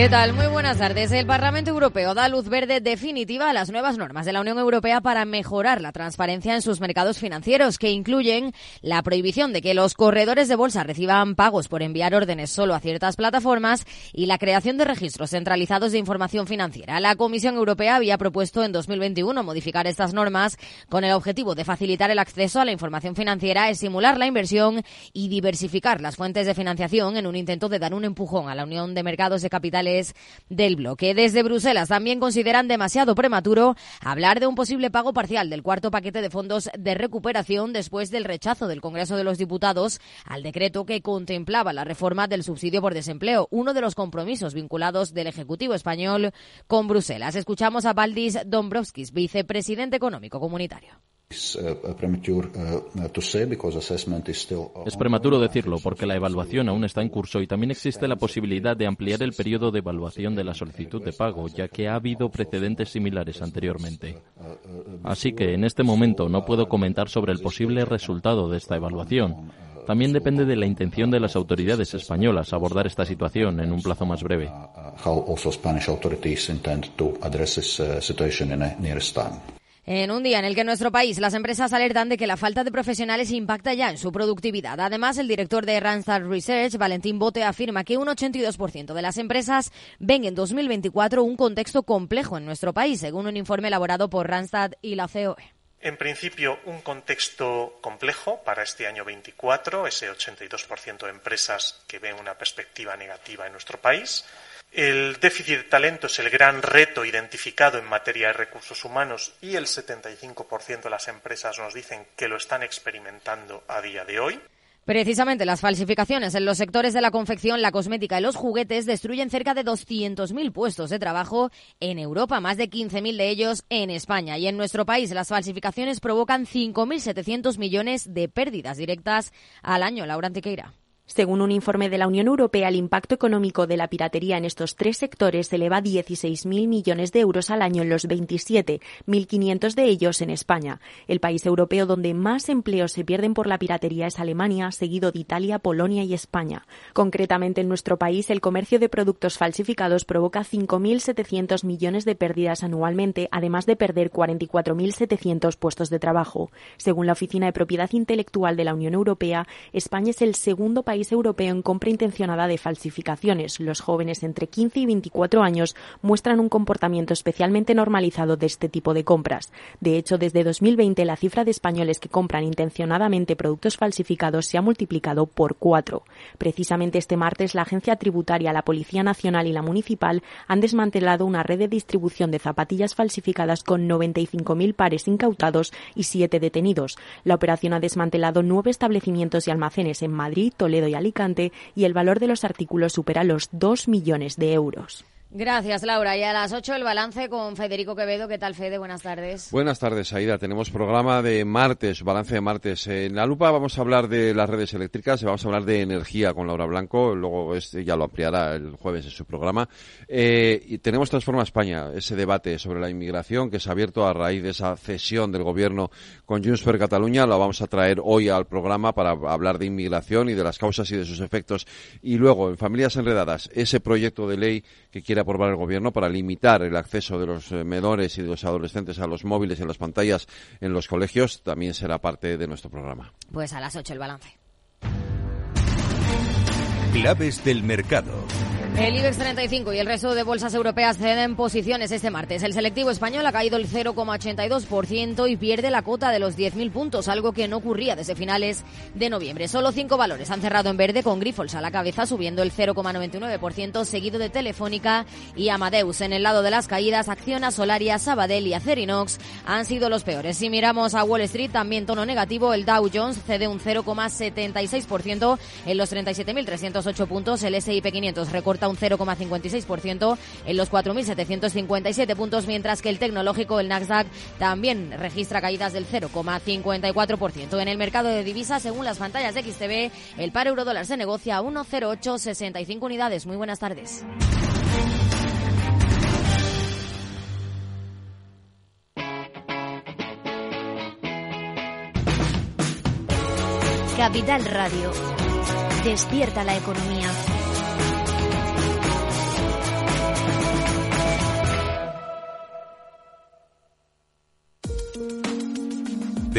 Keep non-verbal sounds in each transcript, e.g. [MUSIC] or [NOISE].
¿Qué tal? Muy buenas tardes. El Parlamento Europeo da luz verde definitiva a las nuevas normas de la Unión Europea para mejorar la transparencia en sus mercados financieros, que incluyen la prohibición de que los corredores de bolsa reciban pagos por enviar órdenes solo a ciertas plataformas y la creación de registros centralizados de información financiera. La Comisión Europea había propuesto en 2021 modificar estas normas con el objetivo de facilitar el acceso a la información financiera, estimular la inversión y diversificar las fuentes de financiación en un intento de dar un empujón a la Unión de Mercados de Capitales del bloque. Desde Bruselas también consideran demasiado prematuro hablar de un posible pago parcial del cuarto paquete de fondos de recuperación después del rechazo del Congreso de los Diputados al decreto que contemplaba la reforma del subsidio por desempleo, uno de los compromisos vinculados del Ejecutivo español con Bruselas. Escuchamos a Valdis Dombrovskis, vicepresidente económico comunitario. Es prematuro decirlo porque la evaluación aún está en curso y también existe la posibilidad de ampliar el periodo de evaluación de la solicitud de pago, ya que ha habido precedentes similares anteriormente. Así que en este momento no puedo comentar sobre el posible resultado de esta evaluación. También depende de la intención de las autoridades españolas abordar esta situación en un plazo más breve. En un día en el que en nuestro país las empresas alertan de que la falta de profesionales impacta ya en su productividad. Además, el director de Randstad Research, Valentín Bote, afirma que un 82% de las empresas ven en 2024 un contexto complejo en nuestro país, según un informe elaborado por Randstad y la COE. En principio, un contexto complejo para este año 24, ese 82% de empresas que ven una perspectiva negativa en nuestro país. El déficit de talento es el gran reto identificado en materia de recursos humanos y el 75% de las empresas nos dicen que lo están experimentando a día de hoy. Precisamente las falsificaciones en los sectores de la confección, la cosmética y los juguetes destruyen cerca de 200.000 puestos de trabajo en Europa, más de 15.000 de ellos en España. Y en nuestro país las falsificaciones provocan 5.700 millones de pérdidas directas al año. Laura Antiqueira. Según un informe de la Unión Europea, el impacto económico de la piratería en estos tres sectores se eleva a 16.000 millones de euros al año en los 27, 1.500 de ellos en España. El país europeo donde más empleos se pierden por la piratería es Alemania, seguido de Italia, Polonia y España. Concretamente, en nuestro país, el comercio de productos falsificados provoca 5.700 millones de pérdidas anualmente, además de perder 44.700 puestos de trabajo. Según la Oficina de Propiedad Intelectual de la Unión Europea, España es el segundo país europeo en compra intencionada de falsificaciones. Los jóvenes entre 15 y 24 años muestran un comportamiento especialmente normalizado de este tipo de compras. De hecho, desde 2020 la cifra de españoles que compran intencionadamente productos falsificados se ha multiplicado por cuatro. Precisamente este martes la Agencia Tributaria, la Policía Nacional y la Municipal han desmantelado una red de distribución de zapatillas falsificadas con 95.000 pares incautados y siete detenidos. La operación ha desmantelado nueve establecimientos y almacenes en Madrid, Toledo y Alicante y el valor de los artículos supera los 2 millones de euros. Gracias, Laura. Y a las 8 el balance con Federico Quevedo. ¿Qué tal, Fede? Buenas tardes. Buenas tardes, Aida. Tenemos programa de martes, balance de martes. En la lupa vamos a hablar de las redes eléctricas, vamos a hablar de energía con Laura Blanco, luego este ya lo ampliará el jueves en su programa. Eh, y tenemos Transforma España, ese debate sobre la inmigración que se ha abierto a raíz de esa cesión del gobierno con Junts per Cataluña. Lo vamos a traer hoy al programa para hablar de inmigración y de las causas y de sus efectos. Y luego, en Familias Enredadas, ese proyecto de ley que quiere aprobar el Gobierno para limitar el acceso de los eh, menores y de los adolescentes a los móviles y a las pantallas en los colegios también será parte de nuestro programa. Pues a las 8 el balance. Claves del mercado. El IBEX 35 y el resto de bolsas europeas ceden posiciones este martes. El selectivo español ha caído el 0,82% y pierde la cota de los 10.000 puntos, algo que no ocurría desde finales de noviembre. Solo cinco valores han cerrado en verde con Grifols a la cabeza subiendo el 0,99%, seguido de Telefónica y Amadeus. En el lado de las caídas, Acciona, Solaria, Sabadell y Acerinox han sido los peores. Si miramos a Wall Street, también tono negativo, el Dow Jones cede un 0,76% en los 37.308 puntos, el S&P 500 recorta un 0,56% en los 4.757 puntos, mientras que el tecnológico, el Nasdaq, también registra caídas del 0,54%. En el mercado de divisas, según las pantallas de XTB, el par euro-dólar se negocia a 1,0865 unidades. Muy buenas tardes. Capital Radio. Despierta la economía.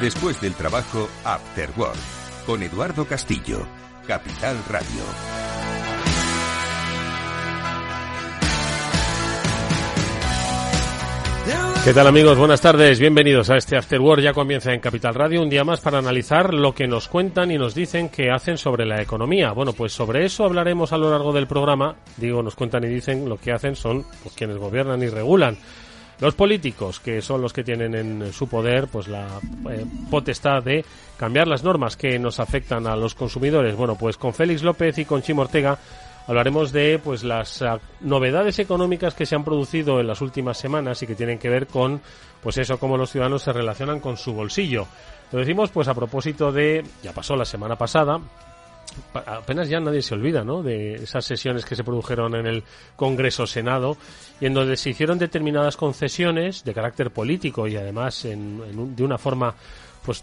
Después del trabajo, After Work, con Eduardo Castillo, Capital Radio. ¿Qué tal amigos? Buenas tardes, bienvenidos a este After Work. Ya comienza en Capital Radio un día más para analizar lo que nos cuentan y nos dicen que hacen sobre la economía. Bueno, pues sobre eso hablaremos a lo largo del programa. Digo, nos cuentan y dicen lo que hacen son pues, quienes gobiernan y regulan. Los políticos, que son los que tienen en su poder pues la eh, potestad de cambiar las normas que nos afectan a los consumidores. Bueno, pues con Félix López y con Chimo Ortega hablaremos de pues las ah, novedades económicas que se han producido en las últimas semanas y que tienen que ver con pues eso cómo los ciudadanos se relacionan con su bolsillo. Lo decimos pues a propósito de ya pasó la semana pasada apenas ya nadie se olvida, ¿no? De esas sesiones que se produjeron en el Congreso Senado y en donde se hicieron determinadas concesiones de carácter político y además en, de una forma pues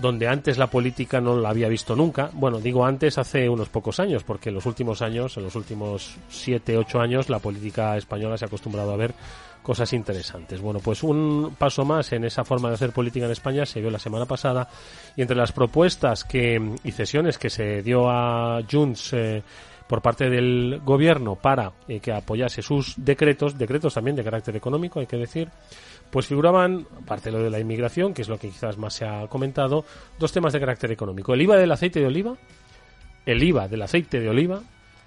donde antes la política no la había visto nunca. Bueno, digo antes hace unos pocos años, porque en los últimos años, en los últimos siete, ocho años, la política española se ha acostumbrado a ver cosas interesantes. Bueno, pues un paso más en esa forma de hacer política en España se dio la semana pasada y entre las propuestas que y cesiones que se dio a Junts eh, por parte del gobierno para eh, que apoyase sus decretos, decretos también de carácter económico, hay que decir, pues figuraban, aparte de lo de la inmigración, que es lo que quizás más se ha comentado, dos temas de carácter económico. El IVA del aceite de oliva, el IVA del aceite de oliva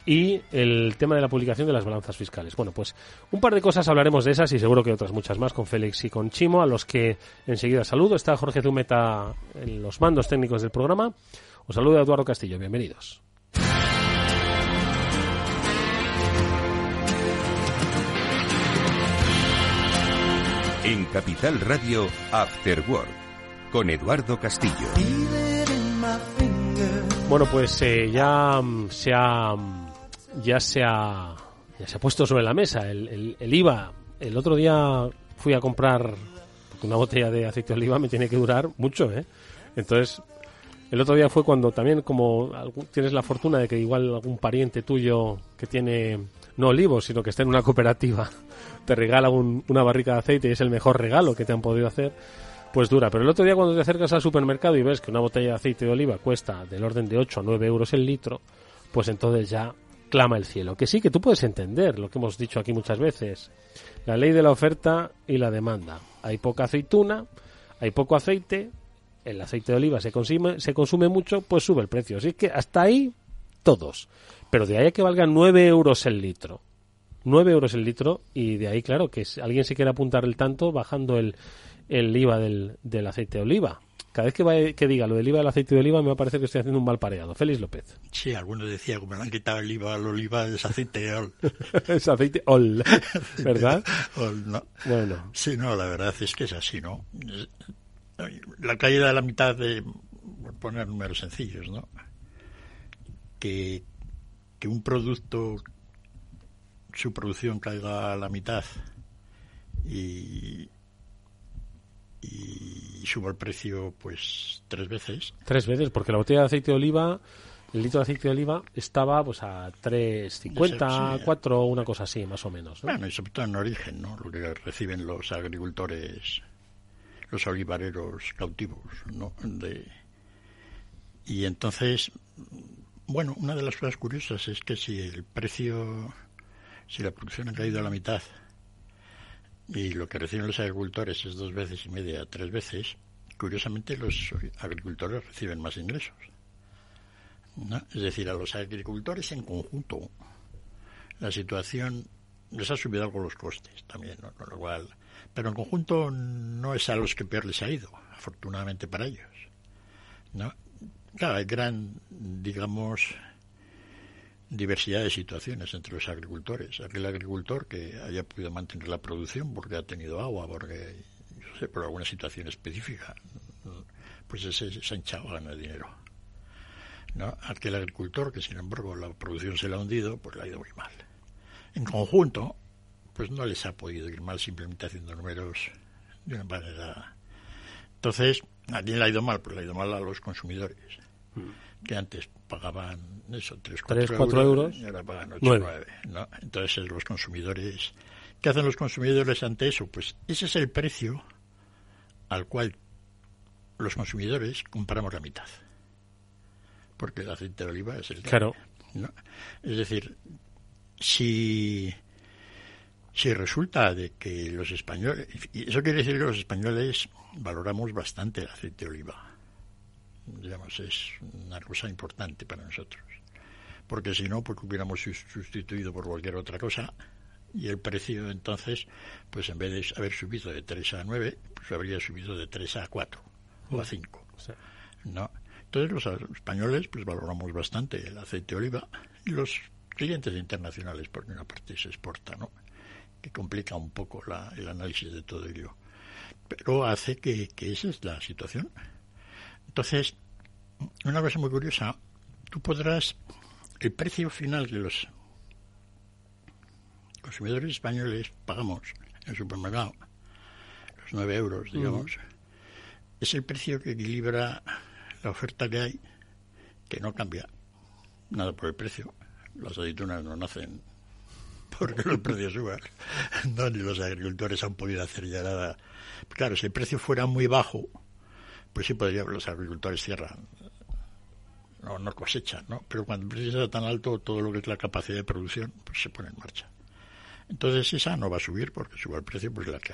y el tema de la publicación de las balanzas fiscales. Bueno, pues un par de cosas hablaremos de esas y seguro que otras muchas más con Félix y con Chimo, a los que enseguida saludo. Está Jorge Zumeta en los mandos técnicos del programa. Os saludo Eduardo Castillo. Bienvenidos. En Capital Radio, After Work, con Eduardo Castillo. Bueno, pues eh, ya mm, se ha mm, ya se ha, ya se ha puesto sobre la mesa el, el, IVA. El otro día fui a comprar una botella de aceite de oliva me tiene que durar mucho, ¿eh? Entonces, el otro día fue cuando también como tienes la fortuna de que igual algún pariente tuyo que tiene no olivos, sino que está en una cooperativa, [LAUGHS] te regala una barrica de aceite y es el mejor regalo que te han podido hacer, pues dura. Pero el otro día cuando te acercas al supermercado y ves que una botella de aceite de oliva cuesta del orden de 8 a 9 euros el litro, pues entonces ya clama el cielo. Que sí, que tú puedes entender lo que hemos dicho aquí muchas veces. La ley de la oferta y la demanda. Hay poca aceituna, hay poco aceite, el aceite de oliva se consume, se consume mucho, pues sube el precio. Así que hasta ahí todos. Pero de ahí a que valga 9 euros el litro. 9 euros el litro y de ahí, claro, que si alguien se quiere apuntar el tanto bajando el, el IVA del, del aceite de oliva. Cada vez que, que diga lo del IVA del aceite de oliva me va a parecer que estoy haciendo un mal pareado. Félix López. Sí, algunos decían, como me han quitado el IVA al oliva, es aceite ol. [LAUGHS] es aceite ol, [LAUGHS] ¿verdad? ol, no. Bueno. Sí, no, la verdad es que es así, ¿no? La caída de la mitad de, por poner números sencillos, ¿no? Que, que un producto, su producción caiga a la mitad y y subo el precio pues tres veces. Tres veces, porque la botella de aceite de oliva el litro de aceite de oliva estaba pues a 3,50, 4, una cosa así, más o menos. Bueno, y sobre todo en origen, ¿no? Lo que reciben los agricultores, los olivareros cautivos, ¿no? De... Y entonces, bueno, una de las cosas curiosas es que si el precio, si la producción ha caído a la mitad y lo que reciben los agricultores es dos veces y media, tres veces, curiosamente los agricultores reciben más ingresos. Es decir, a los agricultores en conjunto la situación les ha subido algo los costes también, con lo cual, pero en conjunto no es a los que peor les ha ido, afortunadamente para ellos. ¿no? Claro, hay gran, digamos, diversidad de situaciones entre los agricultores. Aquel agricultor que haya podido mantener la producción porque ha tenido agua, porque, yo sé, por alguna situación específica, pues ese se ha hinchado, gana dinero. ¿no? Aquel agricultor que, sin embargo, la producción se le ha hundido, pues le ha ido muy mal. En conjunto, pues no les ha podido ir mal simplemente haciendo números de una manera. Entonces, ¿a quién le ha ido mal? Pues le ha ido mal a los consumidores, mm. que antes pagaban eso, 3, 4, euros, y ahora pagan 8, 9. ¿no? Entonces, los consumidores. ¿Qué hacen los consumidores ante eso? Pues ese es el precio al cual los consumidores compramos la mitad porque el aceite de oliva es el claro es decir si si resulta de que los españoles y eso quiere decir que los españoles valoramos bastante el aceite de oliva. Digamos es una cosa importante para nosotros. Porque si no pues hubiéramos sustituido por cualquier otra cosa. Y el precio entonces pues en vez de haber subido de 3 a 9 pues habría subido de 3 a 4 o a 5 no entonces los españoles pues valoramos bastante el aceite de oliva y los clientes internacionales, porque una parte se exporta, ¿no? Que complica un poco la, el análisis de todo ello. Pero hace que, que esa es la situación. Entonces, una cosa muy curiosa, tú podrás, el precio final que los consumidores españoles pagamos en el supermercado, los 9 euros, digamos, es el precio que equilibra la oferta que hay, que no cambia nada por el precio. Las aceitunas no nacen [LAUGHS] porque los precios suban. [LAUGHS] No, ni los agricultores han podido hacer ya nada. Claro, si el precio fuera muy bajo, pues sí podría, los agricultores cierran. No, no cosechan, ¿no? Pero cuando el precio está tan alto, todo lo que es la capacidad de producción, pues se pone en marcha. Entonces esa no va a subir porque suba el precio, pues la que.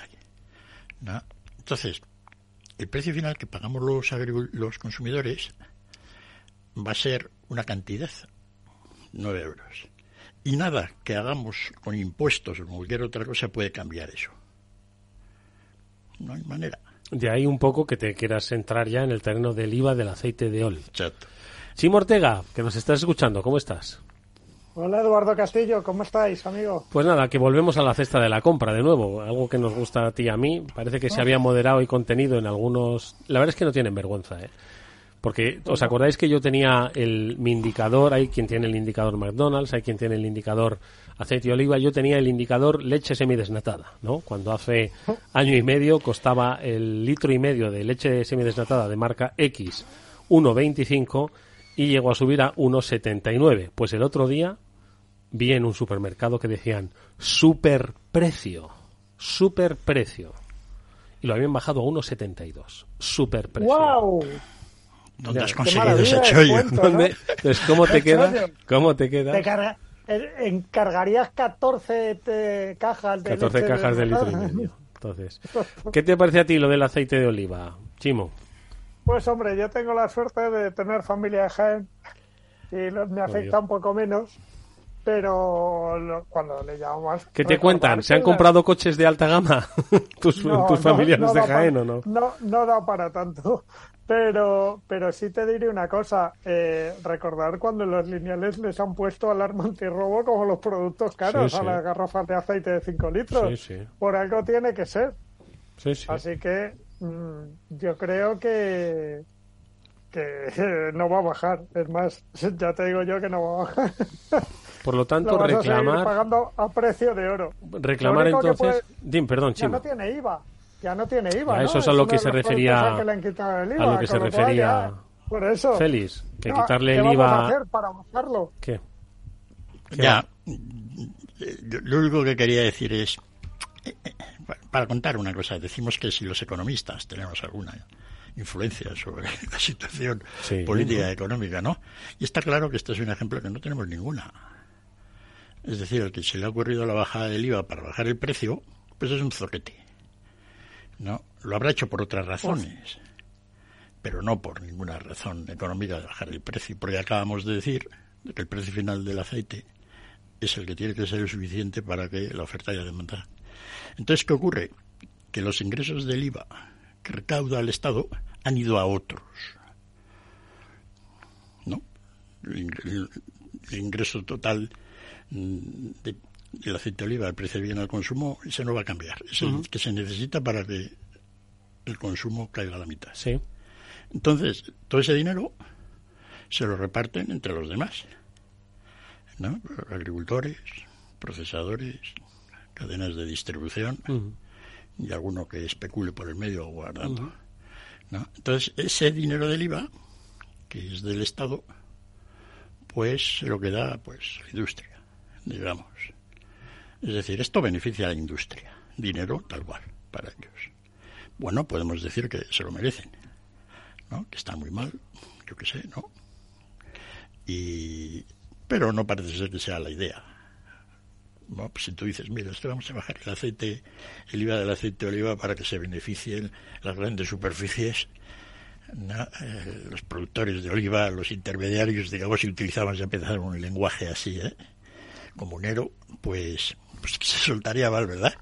¿no? Entonces, el precio final que pagamos los, los consumidores va a ser una cantidad, 9 euros. Y nada que hagamos con impuestos o cualquier otra cosa puede cambiar eso. No hay manera. De ahí un poco que te quieras entrar ya en el terreno del IVA del aceite de oliva. Exacto. Chimo Ortega, que nos estás escuchando, ¿cómo estás? Hola Eduardo Castillo, ¿cómo estáis, amigo? Pues nada, que volvemos a la cesta de la compra de nuevo, algo que nos gusta a ti y a mí. Parece que se había moderado y contenido en algunos. La verdad es que no tienen vergüenza, ¿eh? Porque os acordáis que yo tenía el, mi indicador, hay quien tiene el indicador McDonald's, hay quien tiene el indicador aceite de oliva, yo tenía el indicador leche semidesnatada, ¿no? Cuando hace año y medio costaba el litro y medio de leche semidesnatada de marca X 1,25 y llegó a subir a 1,79. Pues el otro día vi en un supermercado que decían super precio, super precio. Y lo habían bajado a 1,72. Super precio. ¡Wow! ¿Dónde has conseguido ese chollo? Entonces, [LAUGHS] ¿cómo te queda? ¿Cómo te queda? encargarías 14 cajas de 14 cajas de, litro y medio. Entonces, [LAUGHS] ¿qué te parece a ti lo del aceite de oliva, Chimo? Pues hombre, yo tengo la suerte de tener familia de Jaén y me afecta un poco menos pero cuando le llamamos... ¿Qué te cuentan? ¿Se han comprado coches de alta gama [LAUGHS] tus, familiares de Jaén o no? No, no da para tanto. Pero, pero sí te diré una cosa, eh, recordar cuando los lineales les han puesto alarma antirrobo como los productos caros a las garrafas de aceite de 5 litros. Por algo tiene que ser. Así que mm, yo creo que, que [LAUGHS] no va a bajar. Es más, [LAUGHS] ya te digo yo que no va a bajar. Por lo tanto, reclamar. pagando a precio de oro. Reclamar entonces. perdón, Ya no tiene IVA. Ya no tiene IVA. eso es a lo que se refería. a lo que se refería Por eso. Félix, que quitarle el IVA. a hacer para bajarlo? ¿Qué? ya. Lo único que quería decir es. Eh, eh, para contar una cosa, decimos que si los economistas tenemos alguna influencia sobre [LAUGHS] la situación política y económica, ¿no? Y está claro que este es un ejemplo que no tenemos ninguna. Es decir, el que se le ha ocurrido la bajada del IVA para bajar el precio, pues es un zoquete. ¿No? Lo habrá hecho por otras razones, pero no por ninguna razón económica de bajar el precio, porque acabamos de decir que el precio final del aceite es el que tiene que ser el suficiente para que la oferta haya demanda. Entonces, ¿qué ocurre? Que los ingresos del IVA que recauda el Estado han ido a otros. ¿No? El, ingreso total mm, del aceite de oliva, el precio de bien al consumo, ese no va a cambiar. Es el que se necesita para que el consumo caiga a la mitad. Sí. Entonces, todo ese dinero se lo reparten entre los demás. ¿no? Agricultores, procesadores, cadenas de distribución y alguno que especule por el medio guardando. ¿no? Entonces, ese dinero del IVA, que es del Estado, pues se lo que da pues, la industria, digamos. Es decir, esto beneficia a la industria, dinero tal cual, para ellos. Bueno, podemos decir que se lo merecen, ¿no? Que está muy mal, yo qué sé, ¿no? Y, pero no parece ser que sea la idea. Pues si tú dices, mira, esto vamos a bajar el aceite, el IVA del aceite de oliva para que se beneficien las grandes superficies, eh, los productores de oliva, los intermediarios, digamos, si utilizaban ya empezaron un lenguaje así, ¿eh? comunero, pues, pues [LAUGHS] se soltaría mal, ¿verdad?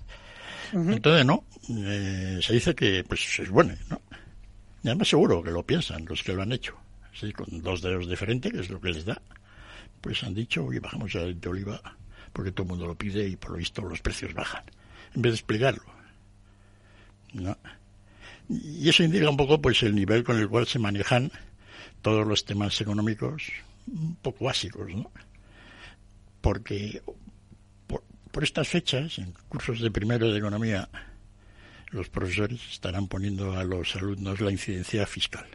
Entonces, no, eh, se dice que pues es bueno, ¿no? Y además seguro que lo piensan los que lo han hecho, ¿sí? con dos dedos de frente, que es lo que les da, pues han dicho, oye, bajamos el de oliva porque todo el mundo lo pide y por lo visto los precios bajan, en vez de explicarlo. ¿no? Y eso indica un poco pues el nivel con el cual se manejan todos los temas económicos un poco básicos, ¿no? Porque por, estas fechas, en cursos de primero de economía, los profesores estarán poniendo a los alumnos la incidencia fiscal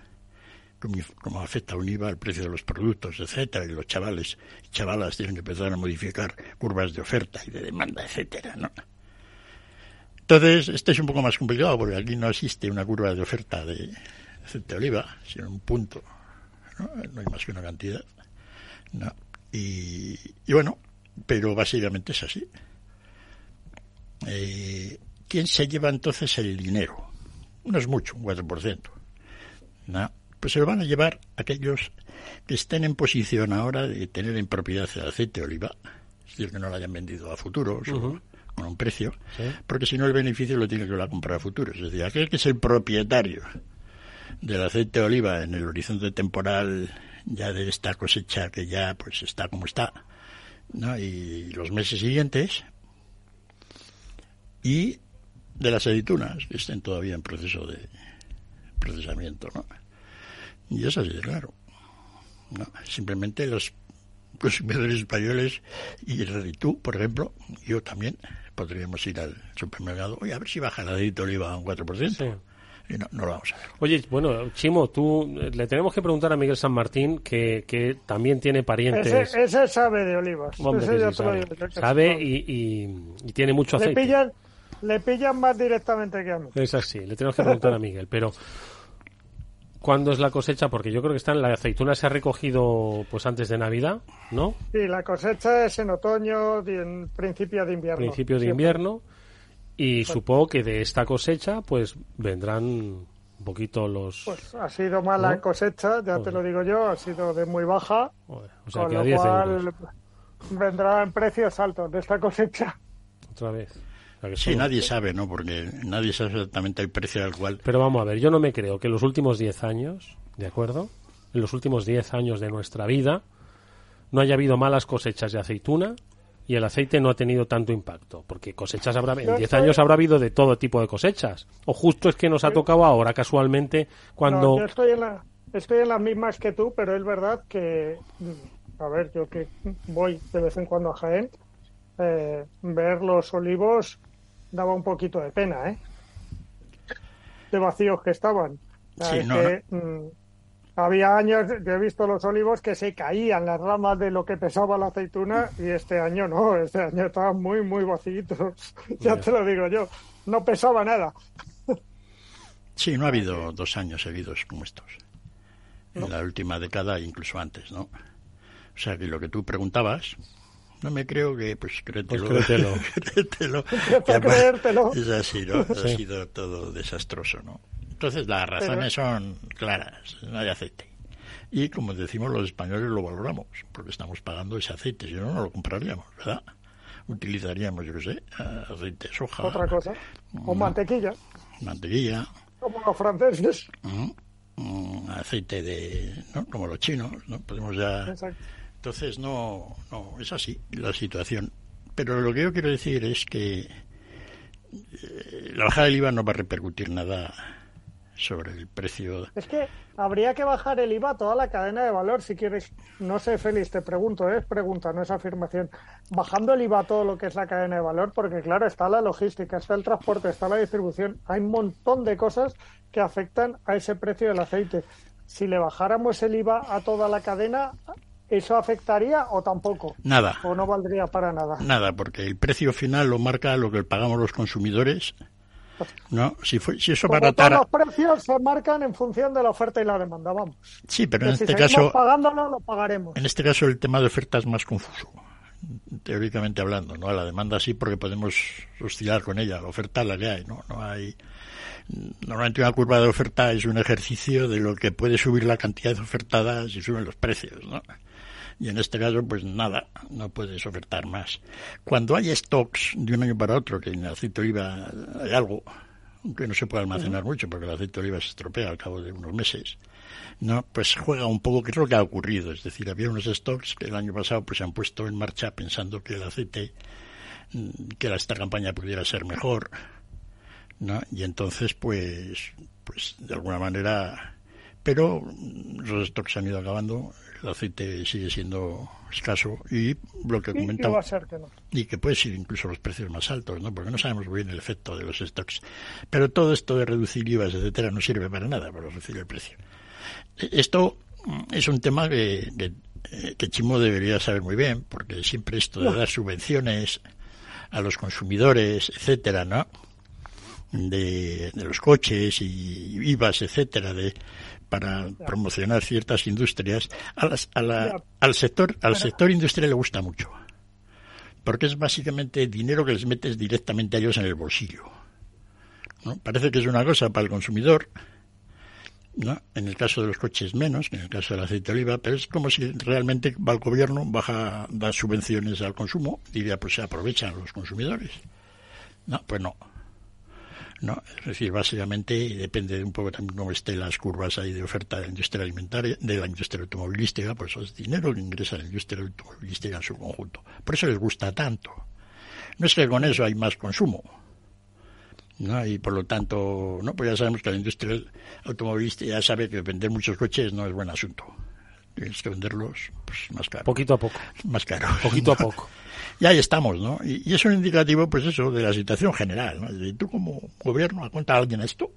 cómo, afecta un IVA al precio de los productos, etcétera, y los chavales y chavalas tienen que empezar a modificar curvas de oferta y de demanda, etcétera, ¿no? Entonces, este es un poco más complicado porque aquí no existe una curva de oferta de aceite de oliva, sino un punto, ¿no? No hay más que una cantidad, ¿no? Y, bueno, pero básicamente es así. Eh, ¿Quién se lleva entonces el dinero? No es mucho, un 4%. ¿no? pues se lo van a llevar aquellos que estén en posición ahora de tener en propiedad el aceite de oliva, es decir, que no lo hayan vendido a futuros con un precio, porque si no el beneficio lo tiene que a comprar a futuros. Es decir, aquel que es el propietario del aceite de oliva en el horizonte temporal ya de esta cosecha que ya pues está como está, ¿no? y los meses siguientes, y de las aceitunas que estén todavía en proceso de procesamiento, ¿no? Y es así de claro. No, simplemente los consumidores españoles y tú, por ejemplo, yo también, podríamos ir al supermercado, oye, a ver si baja la de oliva a un 4%. Y no, no, lo vamos a ver. Oye, bueno, Chimo, tú le tenemos que preguntar a Miguel San Martín, que, que también tiene parientes. Ese, sabe de olivas. sabe, y, y, tiene mucho aceite. Le pillan, le pillan más directamente que a mí. Es así, le tenemos que preguntar a Miguel. Pero ¿Cuándo es la cosecha? Porque yo creo que está en la aceituna se ha recogido pues antes de Navidad, ¿no? Sí, la cosecha es en otoño, en principio de invierno. Principio de invierno. Y pues supongo que de esta cosecha pues vendrán un poquito los... Pues ha sido mala cosecha, ya te lo digo yo, ha sido de muy baja. o sea, que a 10 euros. vendrán precios altos de esta cosecha. Otra vez. Sí, nadie sabe, ¿no? Porque nadie sabe exactamente el precio al cual. Pero vamos a ver, yo no me creo que en los últimos 10 años, ¿de acuerdo? En los últimos 10 años de nuestra vida no haya habido malas cosechas de aceituna y el aceite no ha tenido tanto impacto. Porque cosechas habrá. En 10 años habrá habido de todo tipo de cosechas. O justo es que nos ha tocado ahora, casualmente, cuando. yo estoy en, la, estoy en las mismas que tú, pero es verdad que. A ver, yo que voy de vez en cuando a Jaén. Eh, ver los olivos daba un poquito de pena, ¿eh? De vacíos que estaban. Sí, no, mm, había años, yo he visto los olivos que se caían las ramas de lo que pesaba la aceituna y este año no, este año estaban muy, muy vacíos. [LAUGHS] ya te lo digo yo, no pesaba nada. sí, no ha habido dos años seguidos como estos. En la última década, incluso antes, ¿no? O sea, que lo que tú preguntabas, no me creo que, pues créetelo. Pues créetelo. [LAUGHS] créetelo. [LAUGHS] Es así, ¿no? Ha sido todo desastroso, ¿no? Entonces las razones son claras, no hay aceite. Y como decimos los españoles lo valoramos, porque estamos pagando ese aceite, si no, no lo compraríamos, ¿verdad? Utilizaríamos, yo qué sé, aceite de soja. Otra cosa. O mm. mantequilla. Mantequilla. Como los franceses. Mm. Mm, aceite de, ¿no? Como los chinos, ¿no? Podemos ya... Exacto. Entonces, no, no, es así la situación. Pero lo que yo quiero decir es que eh, la bajada del IVA no va a repercutir nada sobre el precio. Es que habría que bajar el IVA toda la cadena de valor, si quieres. No sé, Félix, te pregunto, ¿eh? es pregunta, no es afirmación. Bajando el IVA todo lo que es la cadena de valor, porque claro, está la logística, está el transporte, está la distribución. Hay un montón de cosas que afectan a ese precio del aceite. Si le bajáramos el IVA a toda la cadena, ¿Eso afectaría o tampoco? Nada. ¿O no valdría para nada? Nada, porque el precio final lo marca lo que pagamos los consumidores no, si, fue, si eso para Todos los precios se marcan en función de la oferta y la demanda, vamos. Sí, pero en este caso. pagándolo, lo pagaremos. En este caso, el tema de oferta es más confuso, teóricamente hablando, ¿no? A la demanda sí, porque podemos oscilar con ella. La oferta la que hay, ¿no? No hay. Normalmente una curva de oferta es un ejercicio de lo que puede subir la cantidad de ofertadas y suben los precios, ¿no? Y en este caso pues nada, no puedes ofertar más. Cuando hay stocks de un año para otro, que en el aceite de oliva hay algo, aunque no se puede almacenar mucho porque el aceite de oliva se estropea al cabo de unos meses, no pues juega un poco qué es lo que ha ocurrido. Es decir había unos stocks que el año pasado pues se han puesto en marcha pensando que el aceite mm, que esta campaña pudiera ser mejor no y entonces pues pues de alguna manera pero los stocks se han ido acabando el aceite sigue siendo escaso y lo que comentaba y que puede ser incluso los precios más altos no porque no sabemos muy bien el efecto de los stocks. Pero todo esto de reducir IVA etcétera no sirve para nada para reducir el precio. Esto es un tema que, que, Chimo debería saber muy bien porque siempre esto de dar subvenciones a los consumidores etcétera no de, de los coches y IVAs etcétera de para promocionar ciertas industrias, al sector, al sector industrial le gusta mucho. Porque es básicamente dinero que les metes directamente a ellos en el bolsillo. ¿no? Parece que es una cosa para el consumidor, ¿no? En el caso de los coches menos, en el caso del aceite de oliva, pero es como si realmente va el gobierno, baja, da subvenciones al consumo, diría, pues se aprovechan los consumidores. No, pues no. ¿No? Es decir, básicamente depende de un poco también cómo estén las curvas ahí de oferta de la industria alimentaria, de la industria automovilística, por eso es dinero que ingresa a la industria automovilística en su conjunto. Por eso les gusta tanto. No es que con eso hay más consumo, ¿no? Y por lo tanto, no, pues ya sabemos que la industria automovilística ya sabe que vender muchos coches no es buen asunto. Tienes que venderlos pues, más caro. Poquito a poco. Más caro. Poquito a [LAUGHS] poco. Y ahí estamos, ¿no? Y, es un indicativo, pues eso, de la situación general, ¿no? De tú como gobierno, ¿ha contado alguien esto?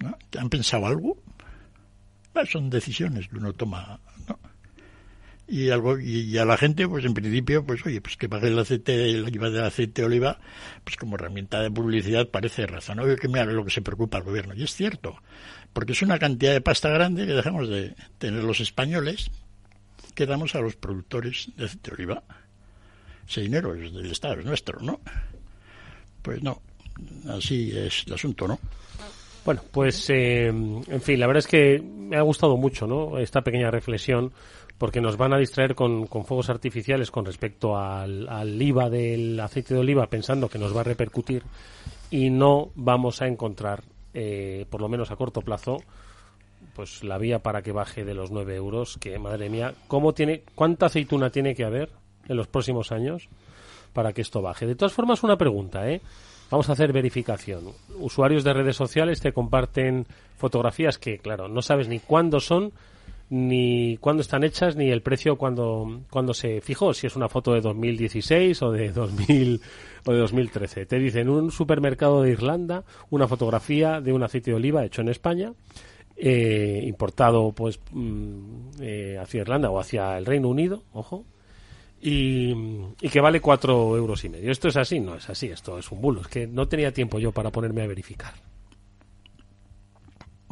¿No? ¿Te han pensado algo? son decisiones que uno toma, ¿no? Y, algo, y, a la gente, pues en principio, pues oye, pues que pague el aceite, el IVA del aceite de oliva, pues como herramienta de publicidad parece razonable que me haga lo que se preocupa al gobierno. Y es cierto, porque es una cantidad de pasta grande que dejamos de tener los españoles, que damos a los productores de aceite de oliva ese dinero es del Estado, es nuestro, ¿no? Pues no, así es el asunto, ¿no? Bueno, pues eh, en fin, la verdad es que me ha gustado mucho, ¿no? Esta pequeña reflexión, porque nos van a distraer con, con fuegos artificiales con respecto al, al, IVA del aceite de oliva, pensando que nos va a repercutir y no vamos a encontrar, eh, por lo menos a corto plazo, pues la vía para que baje de los 9 euros, que madre mía, ¿cómo tiene, ¿cuánta aceituna tiene que haber en los próximos años para que esto baje. De todas formas, una pregunta, ¿eh? Vamos a hacer verificación. Usuarios de redes sociales te comparten fotografías que, claro, no sabes ni cuándo son, ni cuándo están hechas, ni el precio cuando, cuando se fijó, si es una foto de 2016 o de 2000 o de 2013. Te dicen un supermercado de Irlanda, una fotografía de un aceite de oliva hecho en España eh, importado pues mm, eh, hacia Irlanda o hacia el Reino Unido, ojo, y, que vale cuatro euros y medio. ¿Esto es así? No es así, esto es un bulo. Es que no tenía tiempo yo para ponerme a verificar.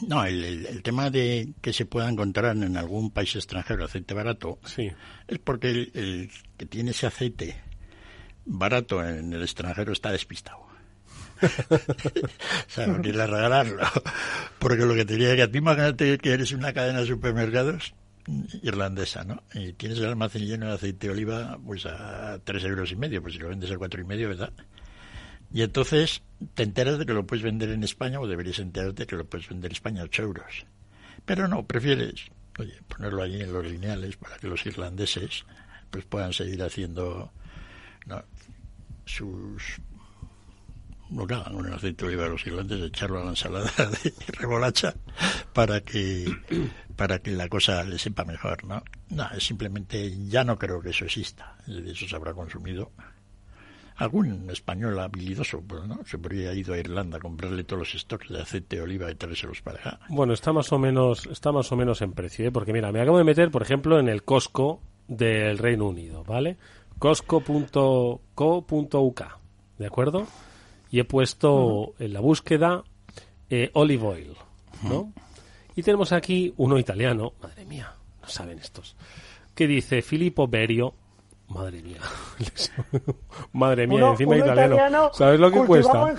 No, el, tema de que se pueda encontrar en algún país extranjero aceite barato sí. es porque el, que tiene ese aceite barato en el extranjero está despistado. [LAUGHS] o sea, no [LAUGHS] quiere regalarlo. Porque lo que te diría que a ti, imagínate que eres una cadena de supermercados irlandesa, ¿no? Y tienes el almacén lleno de aceite de oliva, pues a tres euros y medio, pues si lo vendes a cuatro y medio, ¿verdad? Y entonces te enteras de que lo puedes vender en España o deberías enterarte de que lo puedes vender en España a 8 euros. Pero no, prefieres oye, ponerlo allí en los lineales para que los irlandeses pues puedan seguir haciendo sus lo que hagan aceite de oliva de los irlandeses, echarlo a la ensalada [LAUGHS] de remolacha para que para que la cosa le sepa mejor, ¿no? No, es simplemente ya no creo que eso exista, eso se habrá consumido algún español habilidoso, pues, ¿no? Se habría ido a Irlanda a comprarle todos los stocks de aceite de oliva y traérselos para acá. Bueno, está más o menos, está más o menos en precio, ¿eh? porque mira, me acabo de meter, por ejemplo, en el Costco del Reino Unido, ¿vale? Costco.co.uk, ¿de acuerdo? Y he puesto en la búsqueda eh, olive oil, ¿no? Y tenemos aquí uno italiano, madre mía, no saben estos, que dice Filippo Berio Madre mía. [LAUGHS] Madre mía, encima italiano. ¿Sabes lo que cuesta?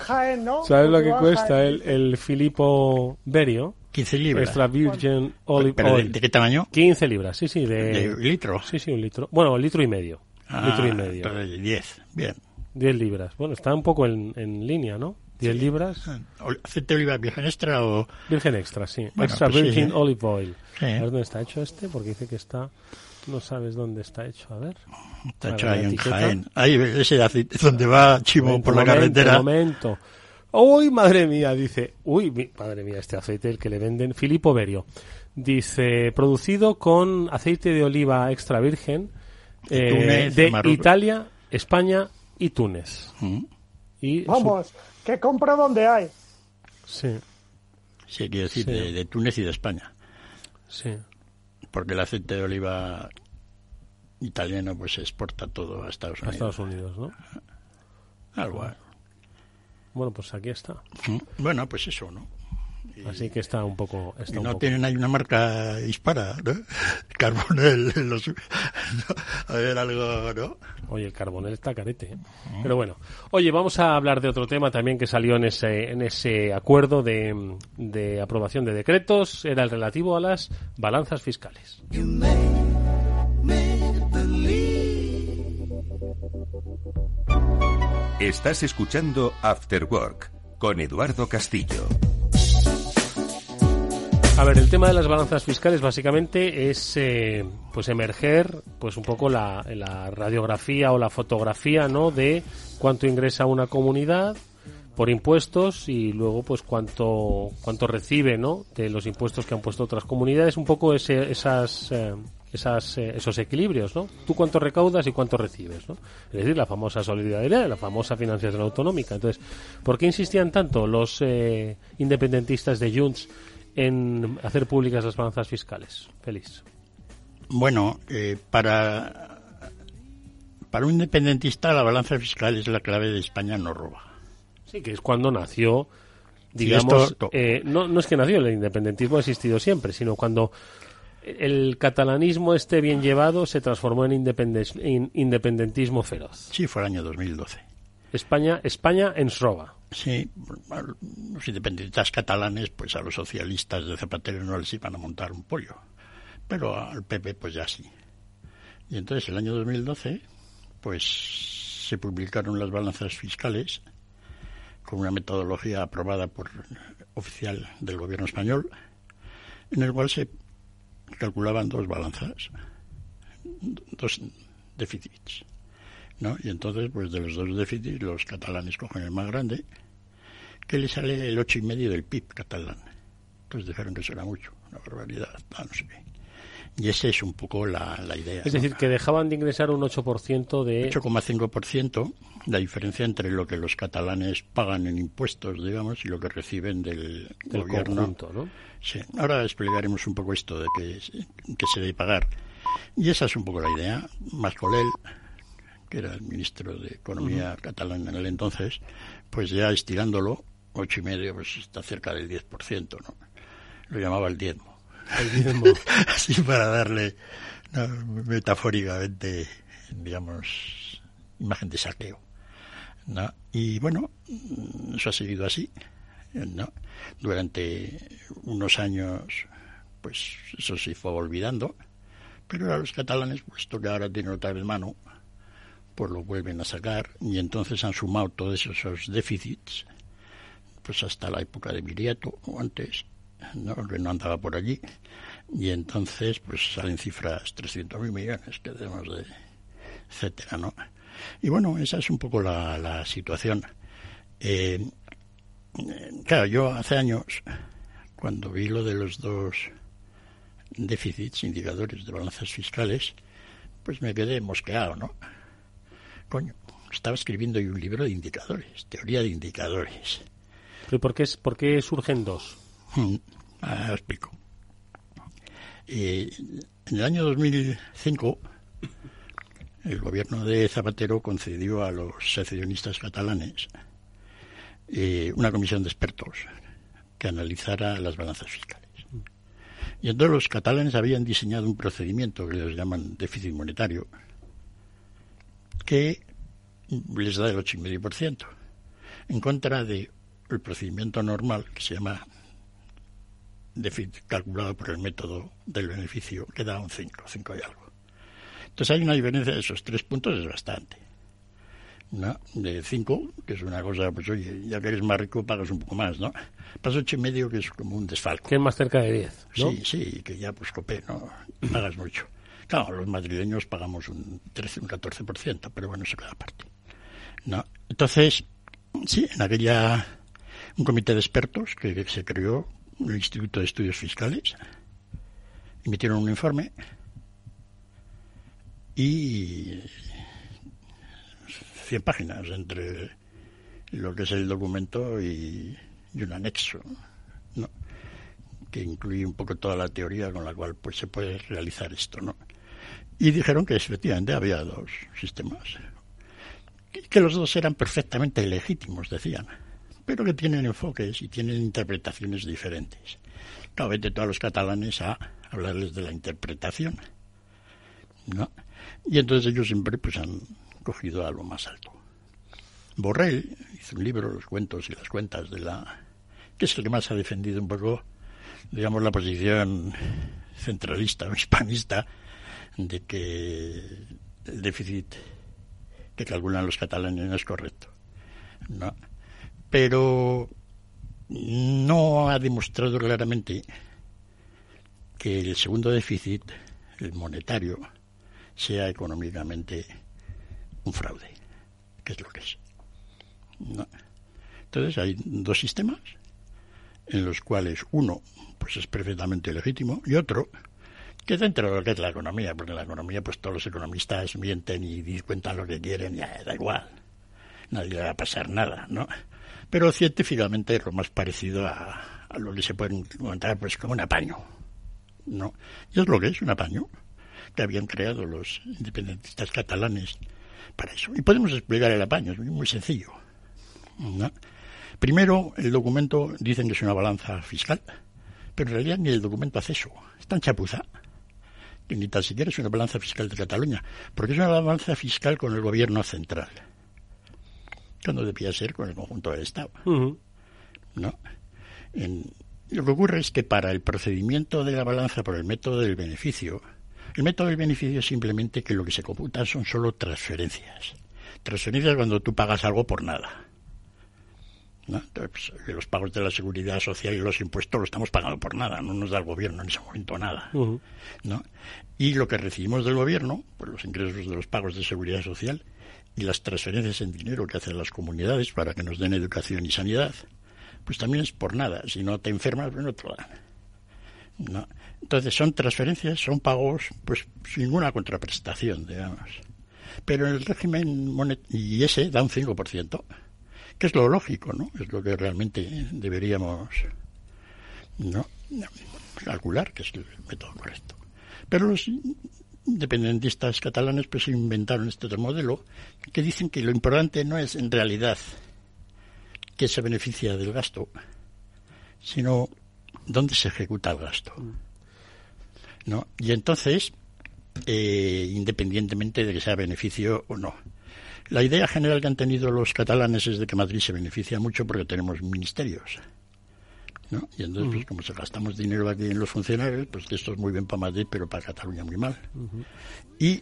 ¿Sabes lo que cuesta el, el Filippo Berio? 15 libras. Extra Virgin Olive Oil. De, qué tamaño? 15 libras, sí, sí. ¿De, litro? Sí, sí, un litro. Bueno, un litro y medio. Ah, litro y medio. 10, bien. 10 libras. Bueno, está un poco en, en línea, ¿no? 10 libras. ¿Aceite de oliva virgen extra o...? Virgen extra, sí. extra pues Virgin ¿eh? Olive Oil. A ver dónde está hecho este, porque dice que está no sabes dónde está hecho, a ver. Está hecho ahí en Jaén. Ahí, ese aceite donde va Chivo por la carretera. Un momento. Uy, madre mía, dice. Uy, madre mía, este aceite, el que le venden. Filippo Berio. Dice, producido con aceite de oliva extra virgen de eh, Italia, España y Túnez. Mm. Y Vamos, que compro donde hay. Sí. Sí, quiere decir de Túnez y de España. Sí porque el aceite de oliva italiano pues se exporta todo a Estados Unidos. A Estados Unidos, ¿no? Algo. Bueno, pues aquí está. Bueno, pues eso, ¿no? Así que está un poco. Está no tienen ahí una marca dispara, ¿no? [LAUGHS] Carbonel, [LAUGHS] a ver algo, ¿no? Oye, el Carbonel está carete. ¿eh? Pero bueno, oye, vamos a hablar de otro tema también que salió en ese, en ese acuerdo de, de aprobación de decretos. Era el relativo a las balanzas fiscales. Estás escuchando After Work con Eduardo Castillo. A ver, el tema de las balanzas fiscales básicamente es eh, pues emerger pues un poco la, la, radiografía o la fotografía ¿no? de cuánto ingresa una comunidad por impuestos y luego pues cuánto cuánto recibe ¿no? de los impuestos que han puesto otras comunidades, un poco ese, esas eh, esas, eh, esos equilibrios, ¿no? Tú cuánto recaudas y cuánto recibes, ¿no? Es decir, la famosa solidaridad, la famosa financiación autonómica. Entonces, ¿por qué insistían tanto los independentistas de Junts en hacer públicas las balanzas fiscales? Feliz. Bueno, eh, para, para un independentista la balanza fiscal es la clave de España no roba. Sí, que es cuando nació, digamos, eh, no, no es que nació, el independentismo ha existido siempre, sino cuando el catalanismo esté bien llevado se transformó en, independentismo feroz. Sí, fue el año 2012. España, España en Sroba. Sí, los independentistas catalanes, pues a los socialistas de Zapatero no les iban a montar un pollo, pero al PP pues ya sí. Y entonces el año 2012, pues se publicaron las balanzas fiscales con una metodología aprobada por oficial del gobierno español, en el cual se calculaban dos balanzas, dos déficits. ¿No? Y entonces, pues de los dos déficits, los catalanes cogen el más grande, que le sale el ocho y medio del PIB catalán. Entonces dijeron que eso era mucho, una barbaridad, no sé qué. Y esa es un poco la, idea. Es decir, que dejaban de ingresar un 8% de... 8,5%, la diferencia entre lo que los catalanes pagan en impuestos, digamos, y lo que reciben del, gobierno. ¿no? Sí, ahora explicaremos un poco esto de que, que se debe pagar. Y esa es un poco la idea. Mascolel, que era el ministro de Economía catalán en el entonces, pues ya estirándolo, ocho y medio, pues está cerca del 10%, ¿no? Lo llamaba el diezmo. El diezmo. [LAUGHS] Así para darle metafóricamente, digamos, imagen de saqueo. ¿no? Y bueno, eso ha seguido así, ¿no? Durante unos años, pues eso se fue olvidando, pero a los catalanes, puesto que ahora tienen otra vez mano, pues lo vuelven a sacar y entonces han sumado todos esos déficits pues hasta la época de Viriato o antes, ¿no? no andaba por allí y entonces pues salen cifras 300.000 millones que debemos de etcétera, ¿no? Y bueno, esa es un poco la, situación. Eh, claro, yo hace años, cuando vi lo de los dos déficits, indicadores de balanzas fiscales, pues me quedé mosqueado, ¿no? Coño, estaba escribiendo yo un libro de indicadores, teoría de indicadores. ¿Pero por qué, por qué surgen dos? Mm, ah, explico. Eh, en el año 2005, el gobierno de Zapatero concedió a los secesionistas catalanes eh, una comisión de expertos que analizara las balanzas fiscales. Y entonces los catalanes habían diseñado un procedimiento que les llaman déficit monetario, que les da el 8,5%, en contra del procedimiento normal que se llama déficit calculado por el método del beneficio, que da un 5, 5 y algo. Entonces hay una diferencia de esos tres puntos, es bastante. ¿no? De 5, que es una cosa, pues oye, ya que eres más rico pagas un poco más, ¿no? Pasa ocho y medio, que es como un desfalco. Que es más cerca de 10, ¿no? Sí, sí, que ya pues copé, ¿no? Pagas mucho. Claro, los madrileños pagamos un 13, un 14%, pero bueno, eso queda aparte. ¿No? Entonces, sí, en aquella, un comité de expertos que, se creó, el Instituto de Estudios Fiscales, emitieron un informe y 100 páginas entre lo que es el documento y, y un anexo, ¿no? que incluye un poco toda la teoría con la cual pues se puede realizar esto, ¿no? Y dijeron que efectivamente había dos sistemas, que los dos eran perfectamente legítimos, decían, pero que tienen enfoques y tienen interpretaciones diferentes. Claro, vete todos los catalanes a hablarles de la interpretación, ¿no? Y entonces ellos siempre pues han cogido a lo más alto. Borrell hizo un libro, Los cuentos y las cuentas de la... que es el que más ha defendido un poco, digamos, la posición centralista o hispanista de que el déficit que calculan los catalanes no es correcto. ¿no? Pero no ha demostrado claramente que el segundo déficit, el monetario, sea económicamente un fraude, que es lo que es. Entonces hay dos sistemas en los cuales uno pues es perfectamente legítimo y otro que dentro de lo que es la economía, porque en la economía pues todos los economistas mienten y cuentan lo que quieren, ya da igual, nadie le va a pasar nada, ¿no? Pero científicamente es lo más parecido a, lo que se puede encontrar pues como un apaño, ¿no? Y es lo que es un apaño que habían creado los independentistas catalanes para eso. Y podemos explicar el apaño, es muy sencillo. ¿no? Primero, el documento dicen que es una balanza fiscal, pero en realidad ni el documento hace eso. Está en chapuza ni tan siquiera es una balanza fiscal de Cataluña, porque es una balanza fiscal con el gobierno central, cuando debía ser con el conjunto del Estado. ¿no? lo que ocurre es que para el procedimiento de la balanza por el método del beneficio, el método del beneficio es simplemente que lo que se computa son solo transferencias. Transferencias cuando tú pagas algo por nada. Pues, los pagos de la seguridad social y los impuestos lo estamos pagando por nada, no nos da el gobierno en ese momento nada. ¿no? Y lo que recibimos del gobierno, pues los ingresos de los pagos de seguridad social y las transferencias en dinero que hacen las comunidades para que nos den educación y sanidad, pues también es por nada. Si no te enfermas, pues no te lo dan. ¿no? Entonces son transferencias, son pagos, pues sin ninguna contraprestación, digamos. Pero en el régimen y ese da un 5%, que es lo lógico, ¿no? Es lo que realmente deberíamos ¿no? calcular, que es el método correcto. Pero los independentistas catalanes pues inventaron este otro modelo que dicen que lo importante no es en realidad que se beneficia del gasto, sino dónde se ejecuta el gasto. ¿No? Y entonces, eh, independientemente de que sea beneficio o no. La idea general que han tenido los catalanes es de que Madrid se beneficia mucho porque tenemos ministerios. ¿no? Y entonces, pues, como se gastamos dinero aquí en los funcionarios, pues esto es muy bien para Madrid, pero para Cataluña muy mal. Y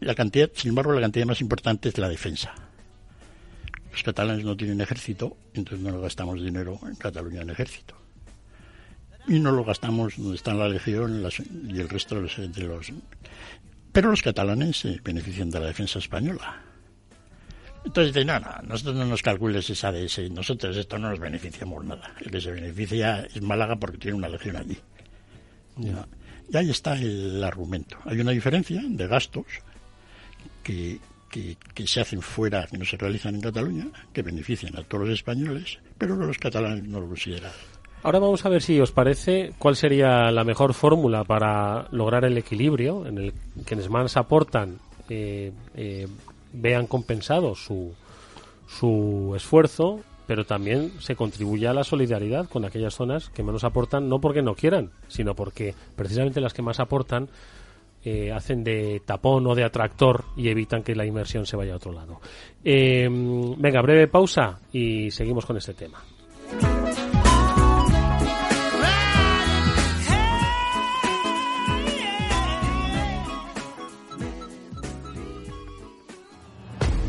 la cantidad, sin embargo, la cantidad más importante es la defensa. Los catalanes no tienen ejército, entonces no gastamos dinero en Cataluña en ejército. Y no lo gastamos donde está la legión y el resto de los, de los... Pero los catalanes se benefician de la defensa española. Entonces dice, no, no, nosotros no nos calcules esa de ese, nosotros esto no nos beneficiamos nada. El que se beneficia es Málaga porque tiene una legión allí. Y ahí está el argumento. Hay una diferencia de gastos que, que, se hacen fuera, que no se realizan en Cataluña, que benefician a todos los españoles, pero los catalanes no lo consideran. Ahora vamos a ver si os parece cuál sería la mejor fórmula para lograr el equilibrio en el que quienes más aportan eh, eh, vean compensado su, su esfuerzo, pero también se contribuye a la solidaridad con aquellas zonas que menos aportan, no porque no quieran, sino porque precisamente las que más aportan eh, hacen de tapón o de atractor y evitan que la inversión se vaya a otro lado. Eh, venga, breve pausa y seguimos con este tema.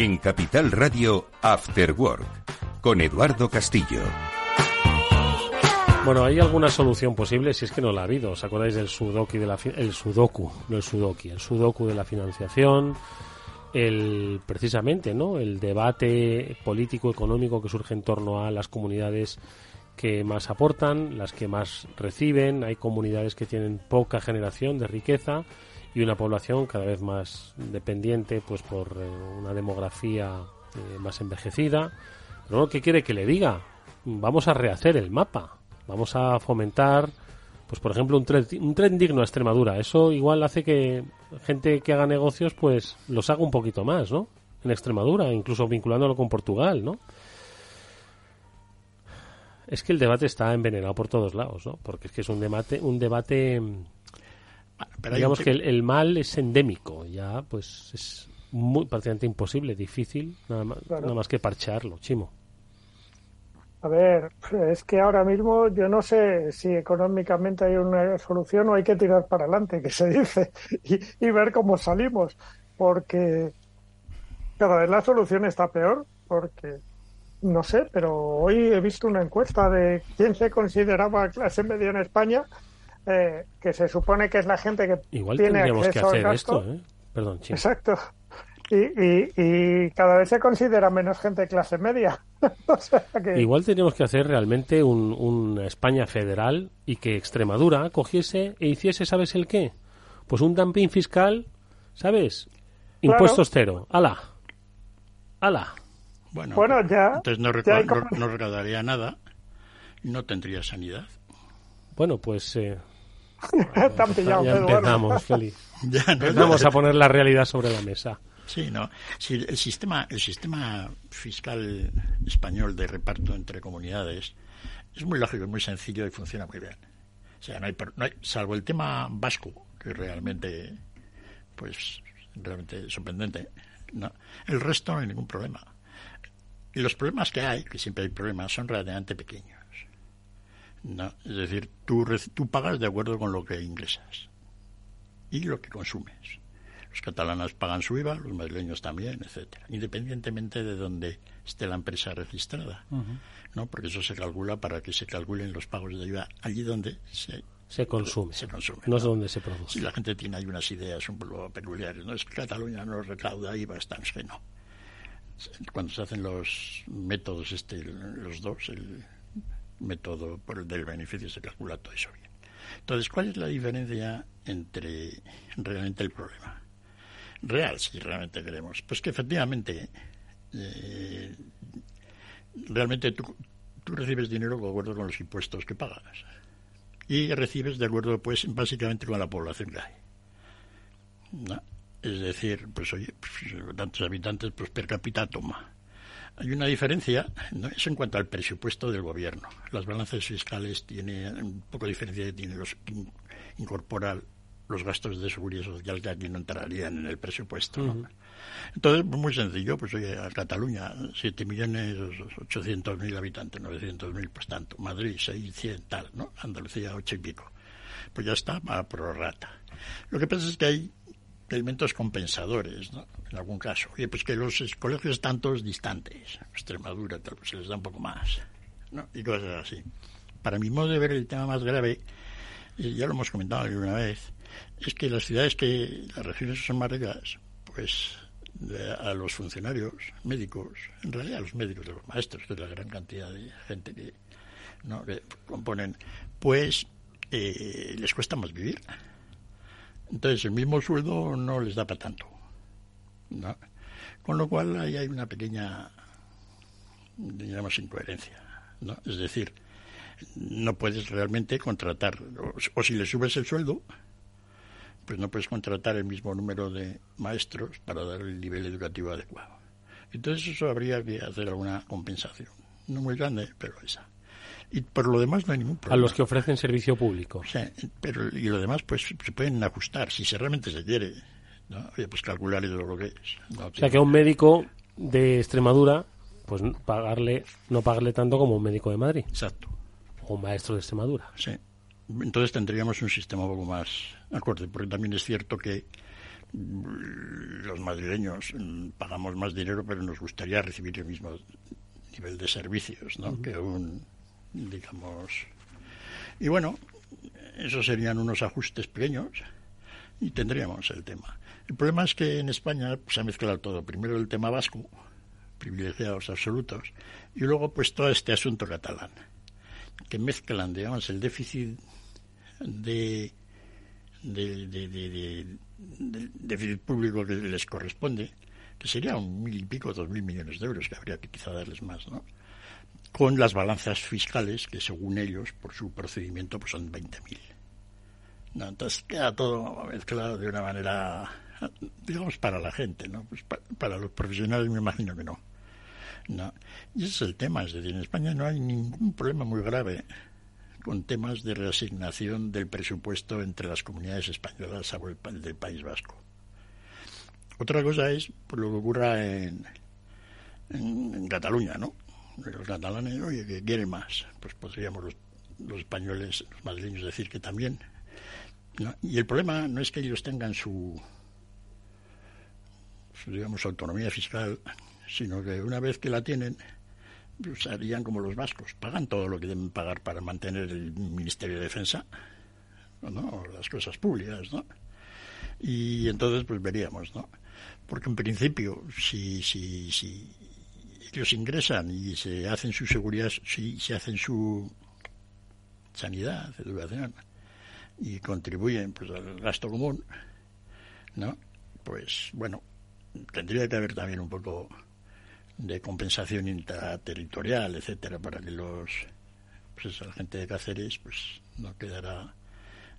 En Capital Radio, After Work, con Eduardo Castillo. Bueno, hay alguna solución posible si es que no la ha habido. ¿Os acordáis del sudoku de la el sudoku, no el sudoku, el sudoku de la financiación? El precisamente, ¿no? El debate político económico que surge en torno a las comunidades que más aportan, las que más reciben, hay comunidades que tienen poca generación de riqueza y una población cada vez más dependiente pues por eh, una demografía eh, más envejecida. Pero ¿qué quiere que le diga? Vamos a rehacer el mapa. Vamos a fomentar, pues por ejemplo, un tren, un tren digno a Extremadura. Eso igual hace que gente que haga negocios pues los haga un poquito más, ¿no? En Extremadura, incluso vinculándolo con Portugal, ¿no? Es que el debate está envenenado por todos lados, ¿no? Porque es que es un debate, un debate Digamos que el, mal es endémico, ya pues es muy prácticamente imposible, difícil, nada más, nada más que parchearlo, Chimo. A ver, es que ahora mismo yo no sé si económicamente hay una solución o hay que tirar para adelante, que se dice, [LAUGHS] y, ver cómo salimos, porque cada vez la solución está peor, porque no sé, pero hoy he visto una encuesta de quién se consideraba clase media en España eh, que se supone que es la gente que Igual tiene tendríamos que hacer esto, ¿eh? Perdón, Exacto. Y, cada vez se considera menos gente clase media. [LAUGHS] Igual tendríamos que hacer realmente un, España federal y que Extremadura cogiese e hiciese, ¿sabes el qué? Pues un dumping fiscal, ¿sabes? Impuestos cero. ¡Hala! ¡Hala! Bueno, bueno ya. Entonces no, no, recaudaría nada y no tendría sanidad. Bueno, pues eh, ya empezamos, Feli. [LAUGHS] empezamos a poner la realidad sobre la mesa. Sí, no. el sistema, el sistema fiscal español de reparto entre comunidades es muy lógico, es muy sencillo y funciona muy bien. O sea, no hay, no hay salvo el tema vasco, que realmente, pues, realmente sorprendente, no, el resto no hay ningún problema. Y los problemas que hay, que siempre hay problemas, son relativamente pequeños. ¿No? Es decir, tú, tú pagas de acuerdo con lo que ingresas y lo que consumes. Los catalanes pagan su IVA, los madrileños también, etcétera, independientemente de dónde esté la empresa registrada, ¿no? Porque eso se calcula para que se calculen los pagos de IVA allí donde se se consume. Se consume. No, es donde se produce. Si la gente tiene ahí unas ideas un poco peculiares, no es que Cataluña no recauda IVA, están que no. Cuando se hacen los métodos, este, los dos, el método por el del beneficio se calcula todo eso bien. Entonces, ¿cuál es la diferencia entre realmente el problema? Real, si realmente queremos. Pues que efectivamente, eh, realmente tú, tú recibes dinero de acuerdo con los impuestos que pagas y recibes de acuerdo, pues, básicamente con la población que hay. Es decir, pues oye, pues, tantos habitantes, pues per cápita toma. Hay una diferencia, ¿no? es en cuanto al presupuesto del gobierno. Las balanzas fiscales tienen un poco de diferencia que tiene los incorpora los gastos de seguridad social que aquí no entrarían en el presupuesto. Entonces, pues muy sencillo, pues oye, a Cataluña, 7.800.000 habitantes, 900.000, pues tanto. Madrid, 600, tal, ¿no? Andalucía, 8 y pico. Pues ya está, a prorrata. Lo que pasa es que hay elementos compensadores, ¿no? En algún caso. Oye, pues que los colegios están todos distantes. Extremadura, tal, pues se les da un poco más, ¿no? Y cosas así. Para mi modo de ver el tema más grave, y ya lo hemos comentado alguna vez, es que las ciudades que, las regiones son más ricas, pues a los funcionarios médicos, en realidad a los médicos, de los maestros, que es la gran cantidad de gente que, ¿no? que componen, pues eh, les cuesta más vivir. Entonces el mismo sueldo no les da para tanto. ¿no? Con lo cual ahí hay una pequeña, digamos, incoherencia. ¿no? Es decir, no puedes realmente contratar, o si le subes el sueldo, pues no puedes contratar el mismo número de maestros para dar el nivel educativo adecuado. Entonces eso habría que hacer alguna compensación. No muy grande, pero esa. Y por lo demás no hay ningún problema. A los que ofrecen servicio público. Sí, pero y lo demás pues se pueden ajustar si se realmente se quiere. ¿no? Oye, pues calcular lo que es. o sea que a un médico de Extremadura pues pagarle no pagarle tanto como un médico de Madrid. Exacto. O un maestro de Extremadura. Sí entonces tendríamos un sistema un poco más acorde, porque también es cierto que mm, los madrileños mm, pagamos más dinero, pero nos gustaría recibir el mismo nivel de servicios, ¿no? Que un, digamos... Y bueno, esos serían unos ajustes pequeños y tendríamos el tema. El problema es que en España pues, se ha mezclado todo. Primero el tema vasco, privilegiados absolutos, y luego pues todo este asunto catalán, que mezclan, digamos, el déficit de, de, déficit público que les corresponde, que sería un mil y pico, dos mil millones de euros, que habría que quizá darles más, ¿no? Con las balanzas fiscales, que según ellos, por su procedimiento, pues son 20.000. ¿no? Entonces queda todo mezclado de una manera, digamos, para la gente, ¿no? Pues para, los profesionales me imagino que no. ¿no? Y ese es el tema, es decir, en España no hay ningún problema muy grave con temas de reasignación del presupuesto entre las comunidades españolas el del País Vasco. Otra cosa es por lo que ocurra en, en, Cataluña, ¿no? Los catalanes, oye, que quieren más. Pues podríamos los, españoles, los madrileños, decir que también. Y el problema no es que ellos tengan su, su, digamos, autonomía fiscal, sino que una vez que la tienen, pues harían como los vascos, pagan todo lo que deben pagar para mantener el Ministerio de Defensa, ¿no? las cosas públicas, ¿no? Y entonces pues veríamos, ¿no? Porque en principio, si, si, si ellos ingresan y se hacen su seguridad, si se hacen su sanidad, educación, y contribuyen pues al gasto común, ¿no? Pues bueno, tendría que haber también un poco de compensación intraterritorial, etcétera, para que los pues la gente de Cáceres pues no quedara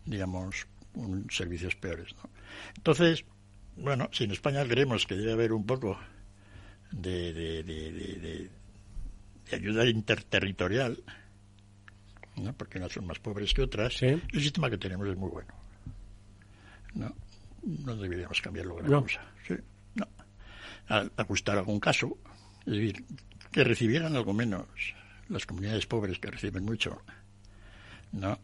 digamos un servicios peores, ¿no? Entonces, bueno, si en España creemos que debe haber un poco de, de, de, de ayuda interterritorial, ¿no? porque unas son más pobres que otras. El sistema que tenemos es muy bueno. No, no deberíamos cambiarlo gran no. cosa. ¿sí? No. ajustar algún caso, es decir, que recibieran algo menos las comunidades pobres que reciben mucho. ¿no?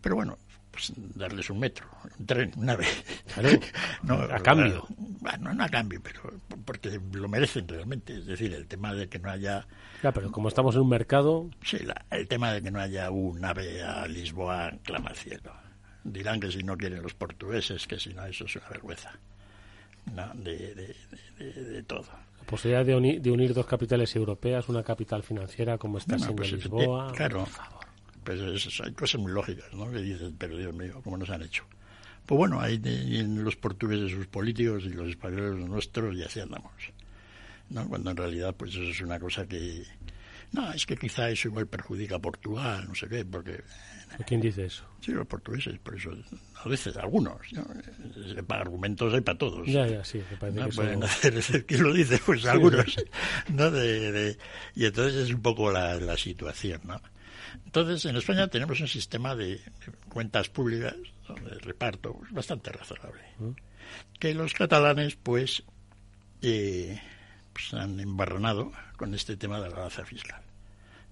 Pero bueno, pues darles un metro, un tren, una vez. [LAUGHS] no, a cambio. Bueno, no a cambio, pero porque lo merecen realmente. Es decir, el tema de que no haya. Ya, pero como estamos en un mercado. Sí, el tema de que no haya un ave a Lisboa clama al cielo. Dirán que si no quieren los portugueses, que si no, eso es una vergüenza. No, de, de, todo. La posibilidad de, unir dos capitales europeas, una capital financiera como está siendo pues, Lisboa. Claro. Pues hay cosas muy lógicas, ¿no? Que dices, pero Dios mío, ¿cómo nos han hecho? Pues bueno, hay en los portugueses sus políticos y los españoles los nuestros y así andamos. ¿no? Cuando en realidad pues eso es una cosa que... No, es que quizá eso igual perjudica a Portugal, no sé qué, porque... ¿Quién dice eso? Sí, los portugueses, por eso, a veces, algunos, Para argumentos hay para todos. Ya, ya, sí, me parece que pueden hacer, ¿quién lo dice? Pues algunos, ¿no? De, y entonces es un poco la, la situación, ¿no? Entonces, en España tenemos un sistema de cuentas públicas, de reparto, bastante razonable. Mm. Que los catalanes, pues, eh, pues, han embarranado con este tema de la balanza fiscal.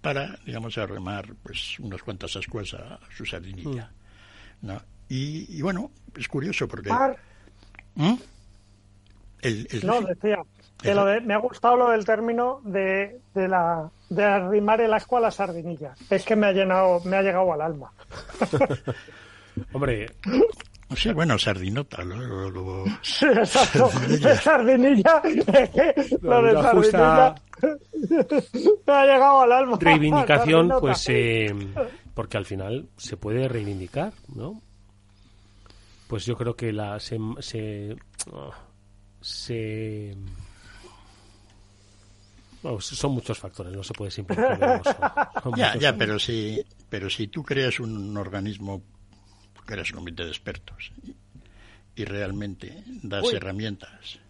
Para, digamos, arremar pues unas cuantas ascuas a su sardinilla. Mm. ¿no? Y, bueno, es curioso porque... ¿Mm? no, decía, que lo de, me ha gustado lo del término de, de, la, de arrimar el asco a la sardinilla. Es que me ha llenado, me ha llegado al alma. [LAUGHS] Hombre. Sí, bueno, sardinota, luego. Sí, exacto. Sardinilla. lo de sardinilla. me ha llegado al alma. Reivindicación, pues. Eh, porque al final se puede reivindicar, ¿no? Pues yo creo que la. se, se son muchos factores, no se puede simplificar. [LAUGHS] ya, ya, pero si, pero si tú creas un organismo, creas un comité de expertos y, realmente das herramientas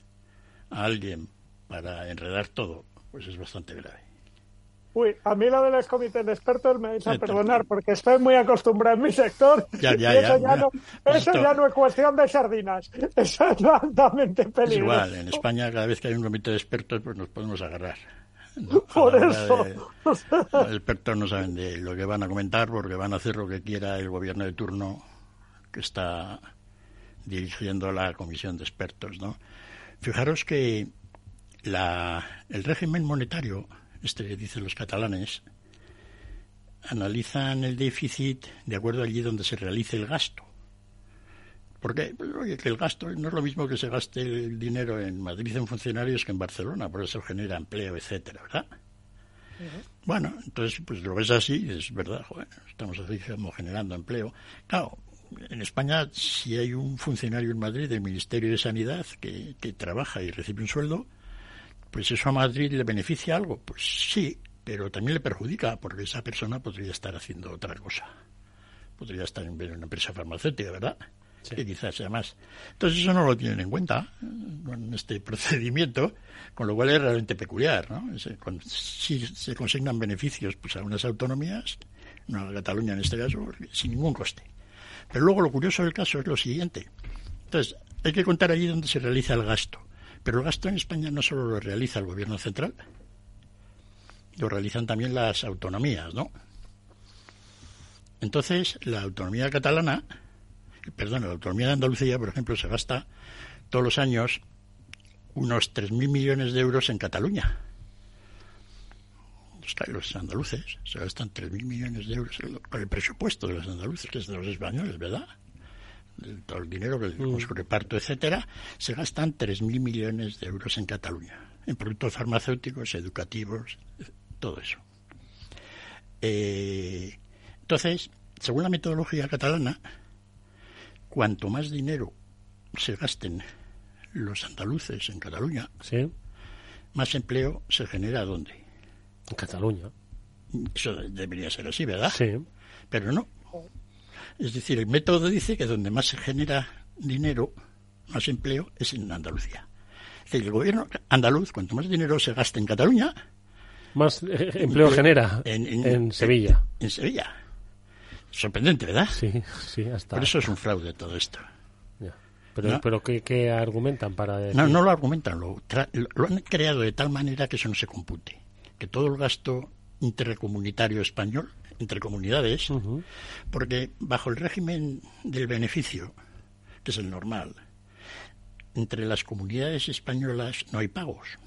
a alguien para enredar todo, pues es bastante grave. Uy, a mí lo de los comités de expertos me vais a perdonar porque estoy muy acostumbrado en mi sector. [LAUGHS] Ya, ya, eso ya, no, eso ya no es cuestión de sardinas. [LAUGHS] Eso es altamente peligroso. igual, en España cada vez que hay un comité de expertos pues nos podemos agarrar. [LAUGHS] Por eso. los expertos no saben de lo que van a comentar porque van a hacer lo que quiera el gobierno de turno que está dirigiendo la comisión de expertos, ¿no? Fijaros que la, el régimen monetario este que dicen los catalanes, analizan el déficit de acuerdo allí donde se realice el gasto. Porque oye, que el gasto no es lo mismo que se gaste el dinero en Madrid en funcionarios que en Barcelona, por eso genera empleo, etcétera, ¿verdad? Bueno, entonces pues lo ves así, es verdad, estamos así generando empleo. Claro, en España si hay un funcionario en Madrid del Ministerio de Sanidad que, que trabaja y recibe un sueldo, pues eso a Madrid le beneficia algo. Pues sí, pero también le perjudica porque esa persona podría estar haciendo otra cosa. Podría estar en una empresa farmacéutica, ¿verdad? Que quizás sea más. Entonces eso no lo tienen en cuenta con este procedimiento, con lo cual es realmente peculiar, ¿no? si se consignan beneficios pues a unas autonomías, no a Cataluña en este caso, sin ningún coste. Pero luego lo curioso del caso es lo siguiente. Entonces, hay que contar allí donde se realiza el gasto. Pero el gasto en España no solo lo realiza el gobierno central, lo realizan también las autonomías, ¿no? Entonces, la autonomía catalana, perdón, la autonomía de Andalucía, por ejemplo, se gasta todos los años unos 3.000 millones de euros en Cataluña. Los andaluces se gastan 3.000 millones de euros con el presupuesto de los andaluces, que es de los españoles, ¿verdad? Todo el dinero que mm. su reparto, etcétera, se gastan 3.000 millones de euros en Cataluña, en productos farmacéuticos, educativos, todo eso. Eh, entonces, según la metodología catalana, cuanto más dinero se gasten los andaluces en Cataluña, más empleo se genera ¿dónde? En Cataluña. Eso debería ser así, ¿verdad? Sí. Pero no. Es decir, el método dice que donde más se genera dinero, más empleo, es en Andalucía. Es decir, el gobierno andaluz, cuanto más dinero se gasta en Cataluña, más eh, empleo genera en, Sevilla. En, Sevilla. Sorprendente, ¿verdad? Sí, sí, hasta. Por eso es un fraude todo esto. Pero, pero ¿qué, argumentan para No, no lo argumentan, lo, lo, han creado de tal manera que eso no se compute. Que todo el gasto intercomunitario español, entre comunidades, porque bajo el régimen del beneficio, que es el normal, entre las comunidades españolas no hay pagos.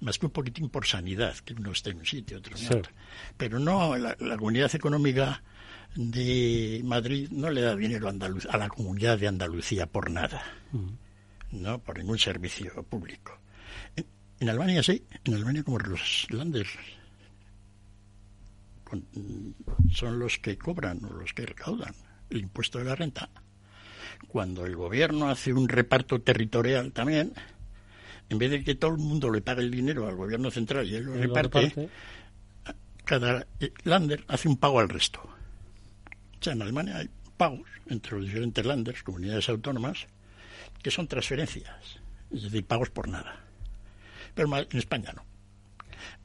Más que un poquitín por sanidad, que uno esté en un sitio, otro en otro. Pero no, la, comunidad económica de Madrid no le da dinero a, la comunidad de Andalucía por nada, no por ningún servicio público. En, en, Albania sí, en Albania como los Landers son los que cobran o los que recaudan el impuesto de la renta. Cuando el gobierno hace un reparto territorial también, en vez de que todo el mundo le pague el dinero al gobierno central y él lo, reparte, cada lander hace un pago al resto. O sea, en Alemania hay pagos entre los diferentes landers, comunidades autónomas, que son transferencias, es decir, pagos por nada. Pero en España no.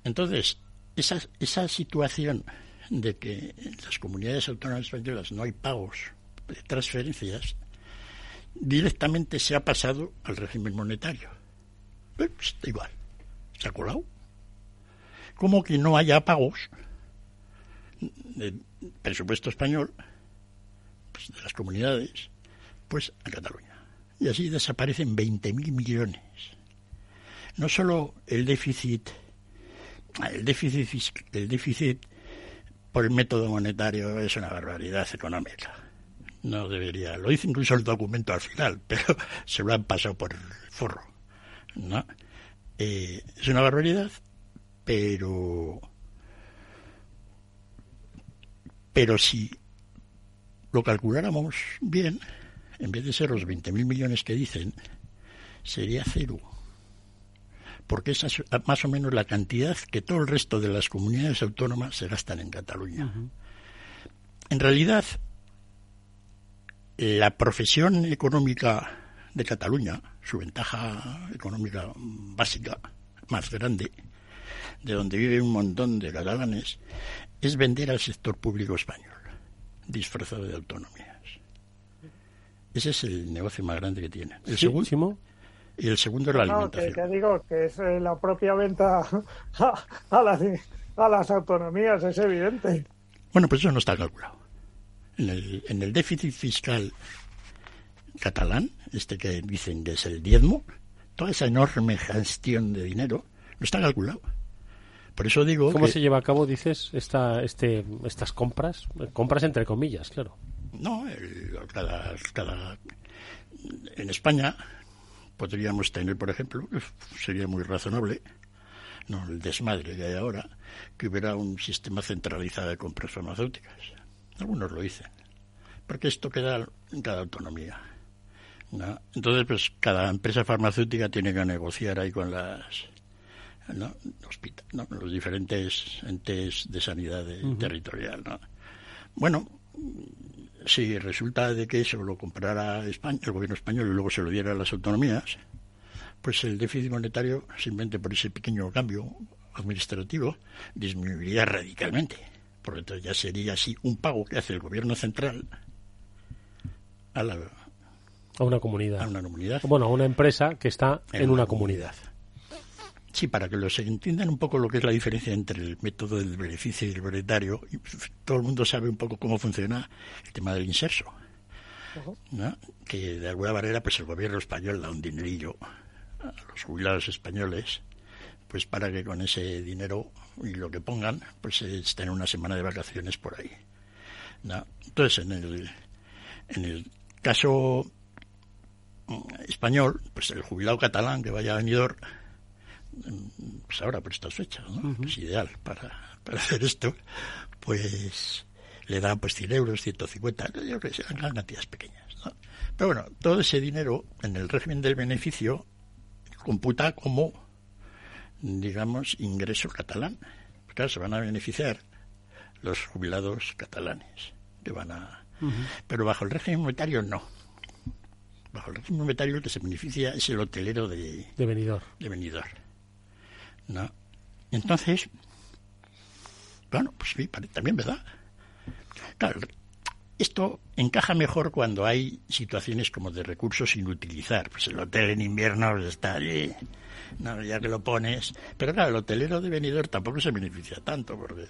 Entonces, esa, esa situación de que en las comunidades autónomas españolas no hay pagos de transferencias, directamente se ha pasado al régimen monetario. Pues, igual, se ha colado. Como que no haya pagos del presupuesto español pues, de las comunidades, pues a Cataluña. Y así desaparecen 20.000 millones. No solo el déficit el déficit, el déficit por el método monetario es una barbaridad económica. No debería, lo dice incluso el documento al final, [LAUGHS] pero se lo han pasado por el forro. ¿no? Eh, es una barbaridad, pero pero si lo calculáramos bien, en vez de ser los 20.000 millones que dicen, sería cero porque esa es más o menos la cantidad que todo el resto de las comunidades autónomas se gastan en Cataluña. En realidad, la profesión económica de Cataluña, su ventaja económica básica, más grande, de donde vive un montón de catalanes, es vender al sector público español, disfrazado de autonomías. Ese es el negocio más grande que tiene. El segundo, y el segundo es la alimentación. Que, digo que es eh, la propia venta [LAUGHS] a, las, a las autonomías, es evidente. Bueno, pues eso no está calculado. En el, en el déficit fiscal catalán, este que dicen que es el diezmo, toda esa enorme gestión de dinero no está calculado. Por eso digo. ¿Cómo se lleva a cabo, dices, esta, este, estas compras? Compras entre comillas, claro. No, cada, cada, en España podríamos tener, por ejemplo, sería muy razonable, no el desmadre que hay ahora, que hubiera un sistema centralizado de compras farmacéuticas. Algunos lo dicen, porque esto queda en cada autonomía. Entonces, pues cada empresa farmacéutica tiene que negociar ahí con las ¿no? los diferentes entes de sanidad territorial. ¿no? Bueno, si resulta de que eso lo comprara España, el gobierno español y luego se lo diera a las autonomías, pues el déficit monetario, simplemente por ese pequeño cambio administrativo, disminuiría radicalmente. Por entonces ya sería así un pago que hace el gobierno central a la a una comunidad. A una comunidad. Bueno, a una empresa que está en, una, comunidad. Sí, para que los entiendan un poco lo que es la diferencia entre el método del beneficio y el monetario, todo el mundo sabe un poco cómo funciona el tema del inserso. que de alguna manera pues el gobierno español da un dinerillo a los jubilados españoles pues para que con ese dinero y lo que pongan pues estén una semana de vacaciones por ahí entonces en el en el caso español pues el jubilado catalán que vaya a Benidorm pues ahora por estas fechas, ¿no? Es ideal para, para, hacer esto, pues le dan pues 100 euros, 150, yo creo que sean cantidades pequeñas, ¿no? Pero bueno, todo ese dinero en el régimen del beneficio computa como, digamos, ingreso catalán. Pues claro, se van a beneficiar los jubilados catalanes, que van a... Pero bajo el régimen monetario no. Bajo el régimen monetario el que se beneficia es el hotelero de... De venidor. De venidor. ¿No? Entonces, bueno, pues sí, también, ¿verdad? Claro, esto encaja mejor cuando hay situaciones como de recursos sin utilizar. Pues el hotel en invierno pues, está allí, no, ya que lo pones. Pero claro, el hotelero de venidor tampoco se beneficia tanto porque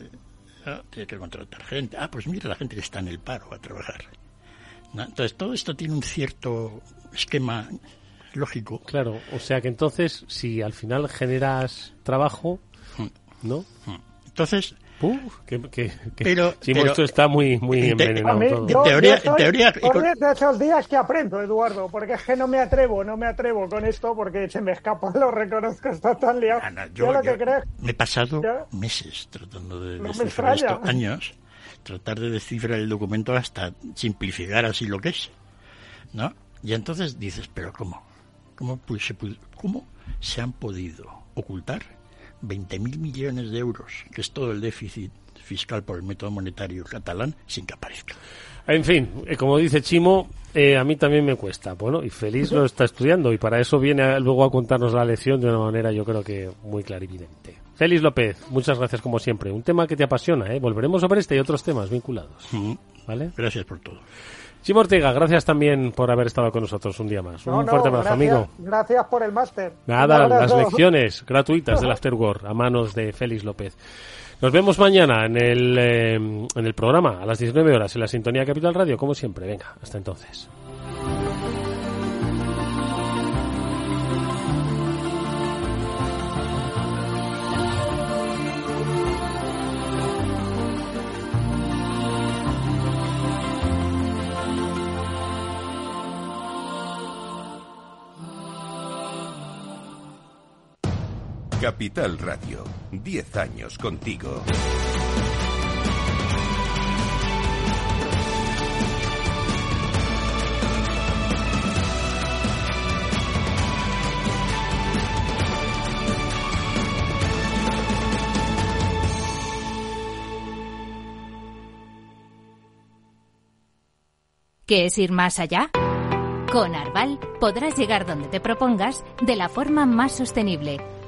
tiene que contratar gente. Ah, pues mira la gente que está en el paro a trabajar. Entonces todo esto tiene un cierto esquema lógico. Claro, o sea que entonces si al final generas trabajo. ¿no? Entonces, que, pero, esto está muy, muy envenenado. en teoría, en teoría de esos días que aprendo, Eduardo, porque es que no me atrevo, no me atrevo con esto porque se me escapa, [LAUGHS] lo reconozco, está tan liado. yo, lo que creo, me he pasado meses tratando de descifrar esto, años, tratar de descifrar el documento hasta simplificar así lo que es, ¿no? Y entonces dices, pero ¿cómo? ¿Cómo, pues, se, ¿Cómo se han podido ocultar 20.000 millones de euros, que es todo el déficit fiscal por el método monetario catalán, sin que aparezca. En fin, eh, como dice Chimo, eh, a mí también me cuesta. Bueno, y Feliz lo está estudiando y para eso viene luego a contarnos la lección de una manera yo creo que muy clarividente. Félix López, muchas gracias como siempre. Un tema que te apasiona, ¿eh? Volveremos sobre este y otros temas vinculados. ¿Vale? Gracias por todo. Chimo Ortega, gracias también por haber estado con nosotros un día más. un fuerte abrazo, amigo. Gracias por el máster. Nada, las lecciones [LAUGHS] gratuitas del Afterworld a manos de Félix López. Nos vemos mañana en el, eh, en el programa a las 19 horas en la Sintonía Capital Radio, como siempre. Venga, hasta entonces. Capital Radio, 10 años contigo. ¿Qué es ir más allá? Con Arval podrás llegar donde te propongas de la forma más sostenible